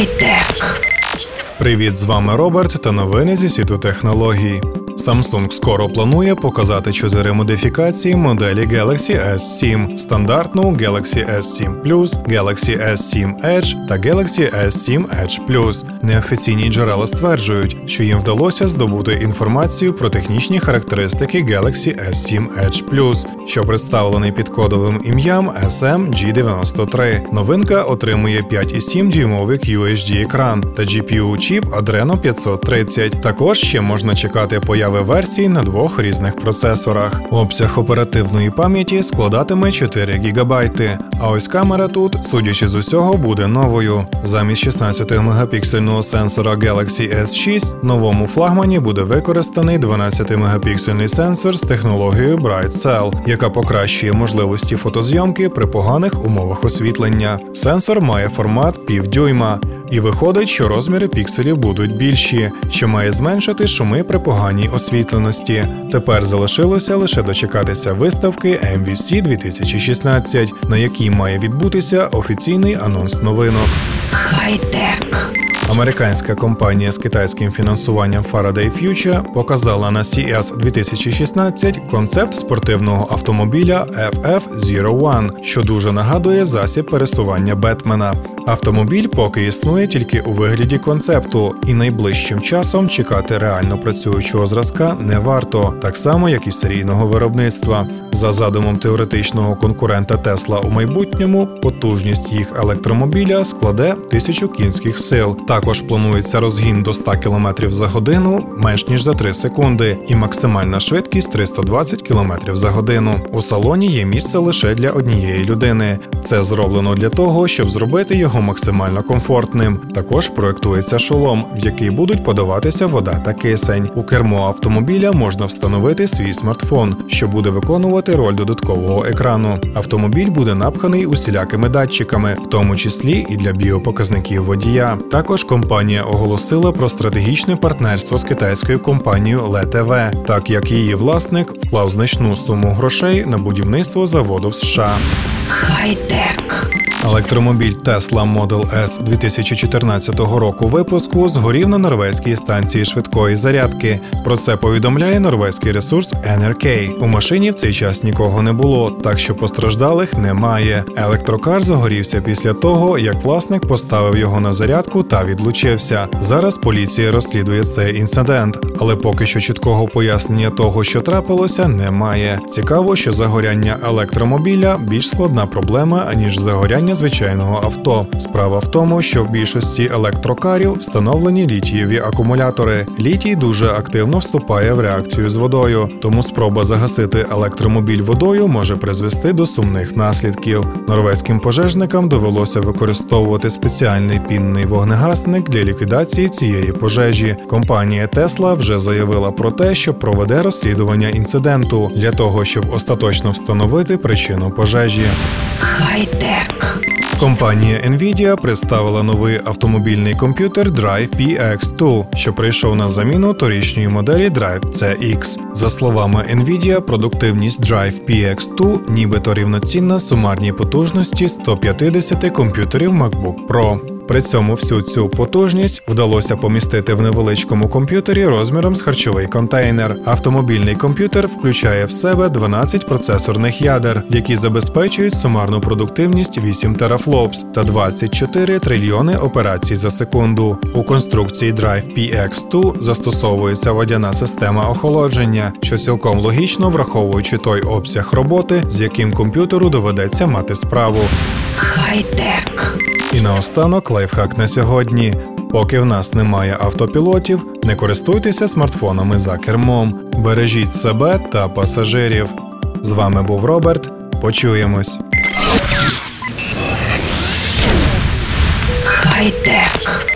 Хай-тек. Привіт, з вами Роберт та новини зі світу технологій. Samsung скоро планує показати чотири модифікації моделі Galaxy S7: стандартну Galaxy S7 Plus, Galaxy S7 Edge та Galaxy S7 Edge Plus. Неофіційні джерела стверджують, що їм вдалося здобути інформацію про технічні характеристики Galaxy S7 Edge Plus, що представлений під кодовим ім'ям SMG93. Новинка отримує 5,7 дюймовий QHD екран та GPU чіп Adreno 530. Також ще можна чекати появи версій на двох різних процесорах. Обсяг оперативної пам'яті складатиме 4 ГБ, а ось камера тут, судячи з усього, буде новою. Замість 16-мегапіксельного сенсора Galaxy S6 в новому флагмані буде використаний 12-мегапіксельний сенсор з технологією Bright Cell, яка покращує можливості фотозйомки при поганих умовах освітлення. Сенсор має формат півдюйма. І виходить, що розміри пікселів будуть більші, що має зменшити шуми при поганій освітленості. Tепер залишилося лише дочекатися виставки MVC 2016, на якій має відбутися офіційний анонс новинок. Хай-тек. Американська компанія з китайським фінансуванням Faraday Future показала на CES 2016 концепт спортивного автомобіля FF01, що дуже нагадує засіб пересування Бетмена. Автомобіль поки існує тільки у вигляді концепту, і найближчим часом чекати реально працюючого зразка не варто, так само як і серійного виробництва. За задумом теоретичного конкурента Тесла у майбутньому, потужність їх електромобіля складе тисячу кінських сил. Також планується розгін до 100 км за годину менш ніж за 3 секунди, і максимальна швидкість 320 км за годину. У салоні є місце лише для однієї людини. Це зроблено для того, щоб зробити його максимально комфортним. Також проектується шолом, в який будуть подаватися вода та кисень. У кермо автомобіля можна встановити свій смартфон, що буде виконувати роль додаткового екрану. Автомобіль буде напханий усілякими датчиками, в тому числі і для біопоказників водія. Також компанія оголосила про стратегічне партнерство з китайською компанією LTV, так як її власник вклав значну суму грошей на будівництво заводу в США. Хай-тек. Електромобіль Tesla Model S 2014 року випуску згорів на норвезькій станції швидкої зарядки. Про це повідомляє норвезький ресурс NRK. У машині в цей час нікого не було, так що постраждалих немає. Електрокар загорівся після того, як власник поставив його на зарядку та відлучився. Зараз поліція розслідує цей інцидент, але поки що чіткого пояснення того, що трапилося, немає. Цікаво, що загоряння електромобіля більш складна проблема аніж загоряння звичайного авто. Справа в тому, що в більшості електрокарів встановлені літієві акумулятори. Літій дуже активно вступає в реакцію з водою, тому спроба загасити електромобіль водою може призвести до сумних наслідків. Норвезьким пожежникам довелося використовувати спеціальний пінний вогнегасник для ліквідації цієї пожежі. Компанія Tesla вже заявила про те, що проведе розслідування інциденту для того, щоб остаточно встановити причину пожежі. Хай-тек. Компанія Nvidia представила новий автомобільний комп'ютер Drive PX2, що прийшов на заміну торічньої моделі Drive CX. За словами Nvidia, продуктивність Drive PX2 нібито рівноцінна сумарній потужності 150 комп'ютерів MacBook Pro. При цьому всю цю потужність вдалося помістити в невеличкому комп'ютері розміром з харчовий контейнер. Автомобільний комп'ютер включає в себе 12 процесорних ядер, які забезпечують сумарну продуктивність 8 терафлопс та 24 трильйони операцій за секунду. У конструкції Drive PX2 застосовується водяна система охолодження, що цілком логічно враховуючи той обсяг роботи, з яким комп'ютеру доведеться мати справу. Хай-тек. І наостанок лайфхак на сьогодні. Поки в нас немає автопілотів, не користуйтеся смартфонами за кермом, бережіть себе та пасажирів. З вами був Роберт. Почуємось. Хай-тек.